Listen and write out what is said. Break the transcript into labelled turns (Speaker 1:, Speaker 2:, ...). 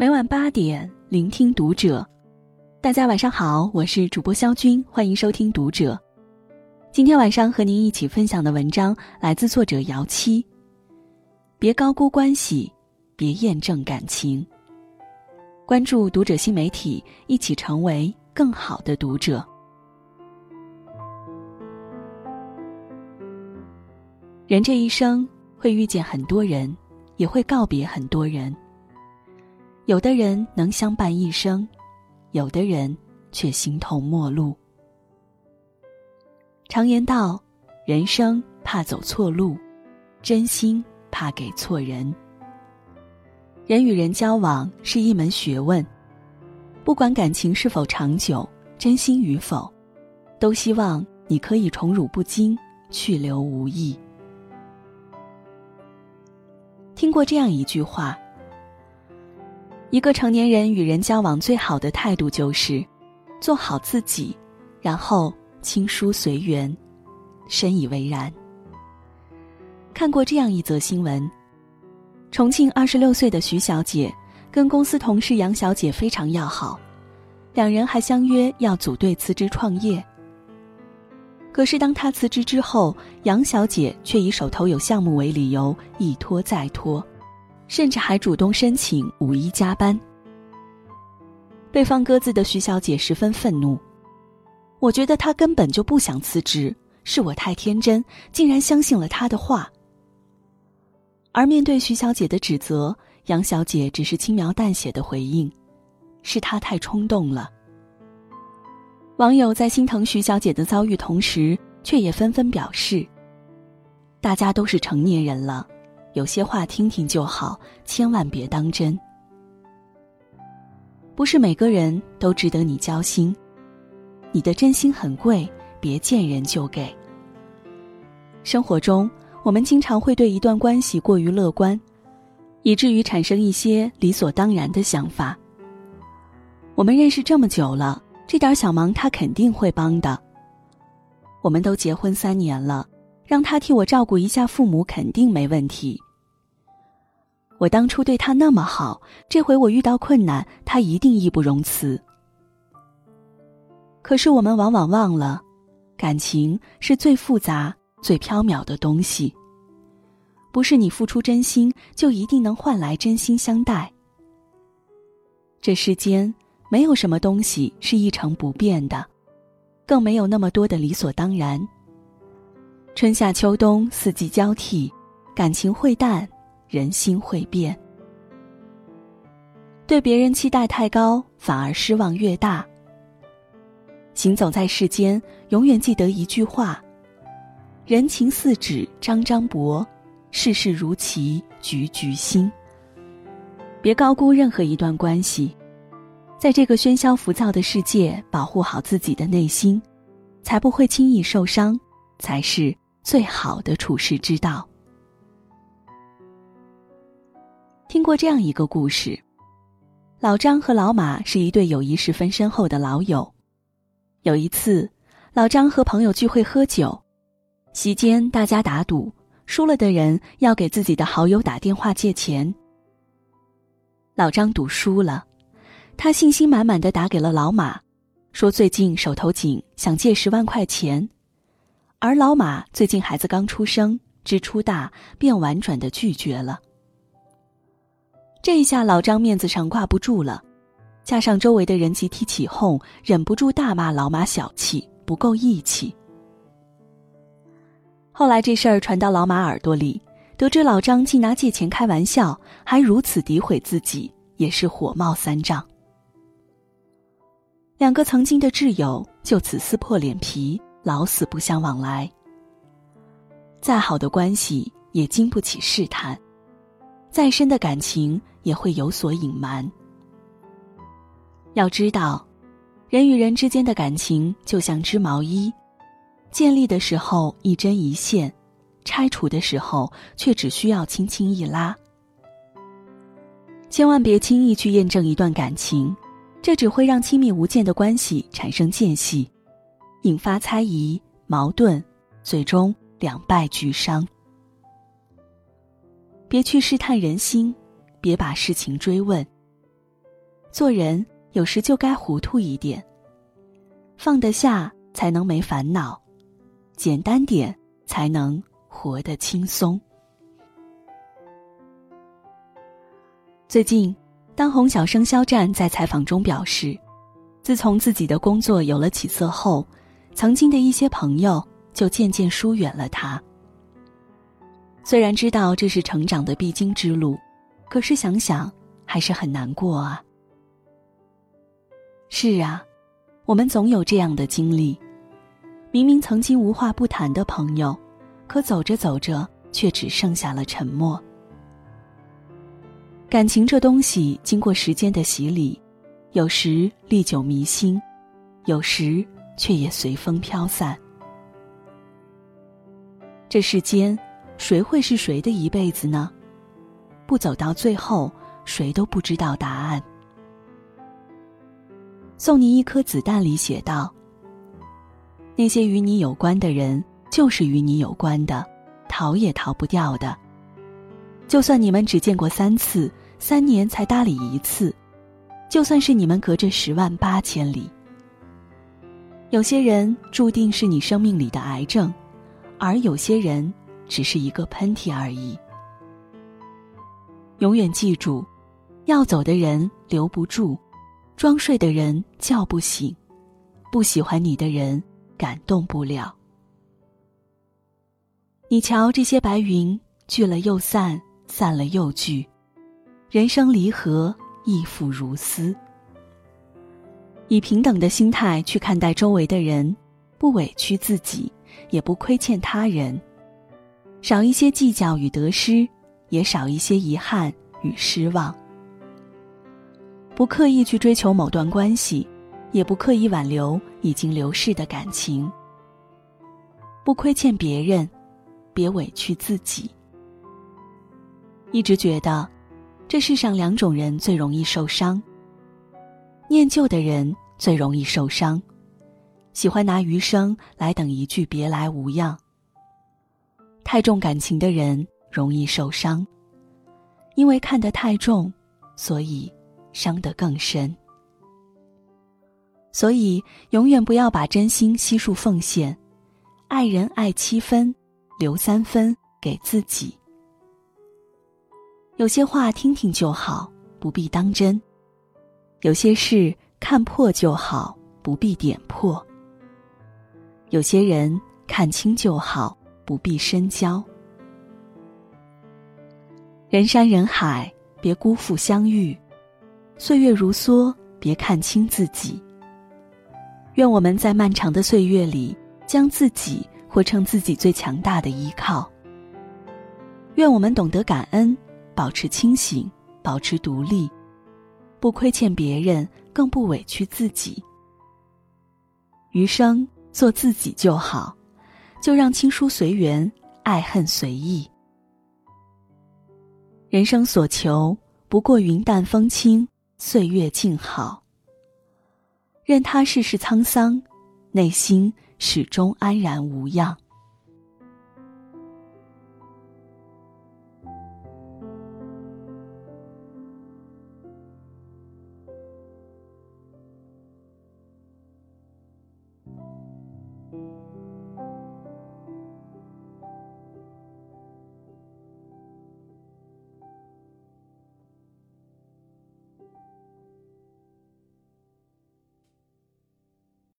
Speaker 1: 每晚八点，聆听读者。大家晚上好，我是主播肖军，欢迎收听读者。今天晚上和您一起分享的文章来自作者姚七。别高估关系，别验证感情。关注读者新媒体，一起成为更好的读者。人这一生会遇见很多人，也会告别很多人。有的人能相伴一生，有的人却形同陌路。常言道：“人生怕走错路，真心怕给错人。”人与人交往是一门学问，不管感情是否长久，真心与否，都希望你可以宠辱不惊，去留无意。听过这样一句话。一个成年人与人交往最好的态度就是，做好自己，然后轻疏随缘，深以为然。看过这样一则新闻：重庆二十六岁的徐小姐跟公司同事杨小姐非常要好，两人还相约要组队辞职创业。可是当她辞职之后，杨小姐却以手头有项目为理由一拖再拖。甚至还主动申请五一加班。被放鸽子的徐小姐十分愤怒，我觉得她根本就不想辞职，是我太天真，竟然相信了她的话。而面对徐小姐的指责，杨小姐只是轻描淡写的回应：“是她太冲动了。”网友在心疼徐小姐的遭遇同时，却也纷纷表示：“大家都是成年人了。”有些话听听就好，千万别当真。不是每个人都值得你交心，你的真心很贵，别见人就给。生活中，我们经常会对一段关系过于乐观，以至于产生一些理所当然的想法。我们认识这么久了，这点小忙他肯定会帮的。我们都结婚三年了，让他替我照顾一下父母，肯定没问题。我当初对他那么好，这回我遇到困难，他一定义不容辞。可是我们往往忘了，感情是最复杂、最飘渺的东西。不是你付出真心就一定能换来真心相待。这世间没有什么东西是一成不变的，更没有那么多的理所当然。春夏秋冬四季交替，感情会淡。人心会变，对别人期待太高，反而失望越大。行走在世间，永远记得一句话：人情似纸张张薄，世事如棋局局新。别高估任何一段关系，在这个喧嚣浮躁的世界，保护好自己的内心，才不会轻易受伤，才是最好的处世之道。听过这样一个故事：老张和老马是一对友谊十分深厚的老友。有一次，老张和朋友聚会喝酒，席间大家打赌，输了的人要给自己的好友打电话借钱。老张赌输了，他信心满满的打给了老马，说最近手头紧，想借十万块钱。而老马最近孩子刚出生，支出大，便婉转的拒绝了。这一下，老张面子上挂不住了，加上周围的人集体起哄，忍不住大骂老马小气，不够义气。后来这事儿传到老马耳朵里，得知老张竟拿借钱开玩笑，还如此诋毁自己，也是火冒三丈。两个曾经的挚友就此撕破脸皮，老死不相往来。再好的关系也经不起试探。再深的感情也会有所隐瞒。要知道，人与人之间的感情就像织毛衣，建立的时候一针一线，拆除的时候却只需要轻轻一拉。千万别轻易去验证一段感情，这只会让亲密无间的关系产生间隙，引发猜疑、矛盾，最终两败俱伤。别去试探人心，别把事情追问，做人有时就该糊涂一点。放得下才能没烦恼，简单点才能活得轻松。最近，当红小生肖战在采访中表示，自从自己的工作有了起色后，曾经的一些朋友就渐渐疏远了他。虽然知道这是成长的必经之路，可是想想还是很难过啊。是啊，我们总有这样的经历，明明曾经无话不谈的朋友，可走着走着却只剩下了沉默。感情这东西，经过时间的洗礼，有时历久弥新，有时却也随风飘散。这世间，谁会是谁的一辈子呢？不走到最后，谁都不知道答案。送你一颗子弹里写道：“那些与你有关的人，就是与你有关的，逃也逃不掉的。”就算你们只见过三次，三年才搭理一次，就算是你们隔着十万八千里，有些人注定是你生命里的癌症，而有些人只是一个喷嚏而已。永远记住，要走的人留不住，装睡的人叫不醒，不喜欢你的人感动不了。你瞧，这些白云聚了又散。散了又聚，人生离合亦复如斯。以平等的心态去看待周围的人，不委屈自己，也不亏欠他人，少一些计较与得失，也少一些遗憾与失望。不刻意去追求某段关系，也不刻意挽留已经流逝的感情。不亏欠别人，别委屈自己。一直觉得，这世上两种人最容易受伤。念旧的人最容易受伤，喜欢拿余生来等一句别来无恙。太重感情的人容易受伤，因为看得太重，所以伤得更深。所以，永远不要把真心悉数奉献，爱人爱七分，留三分给自己。有些话听听就好，不必当真；有些事看破就好，不必点破；有些人看清就好，不必深交。人山人海，别辜负相遇；岁月如梭，别看清自己。愿我们在漫长的岁月里，将自己活成自己最强大的依靠。愿我们懂得感恩。保持清醒，保持独立，不亏欠别人，更不委屈自己。余生做自己就好，就让亲疏随缘爱恨随意。人生所求不过云淡风轻岁月静好。任他世事沧桑内心始终安然无恙。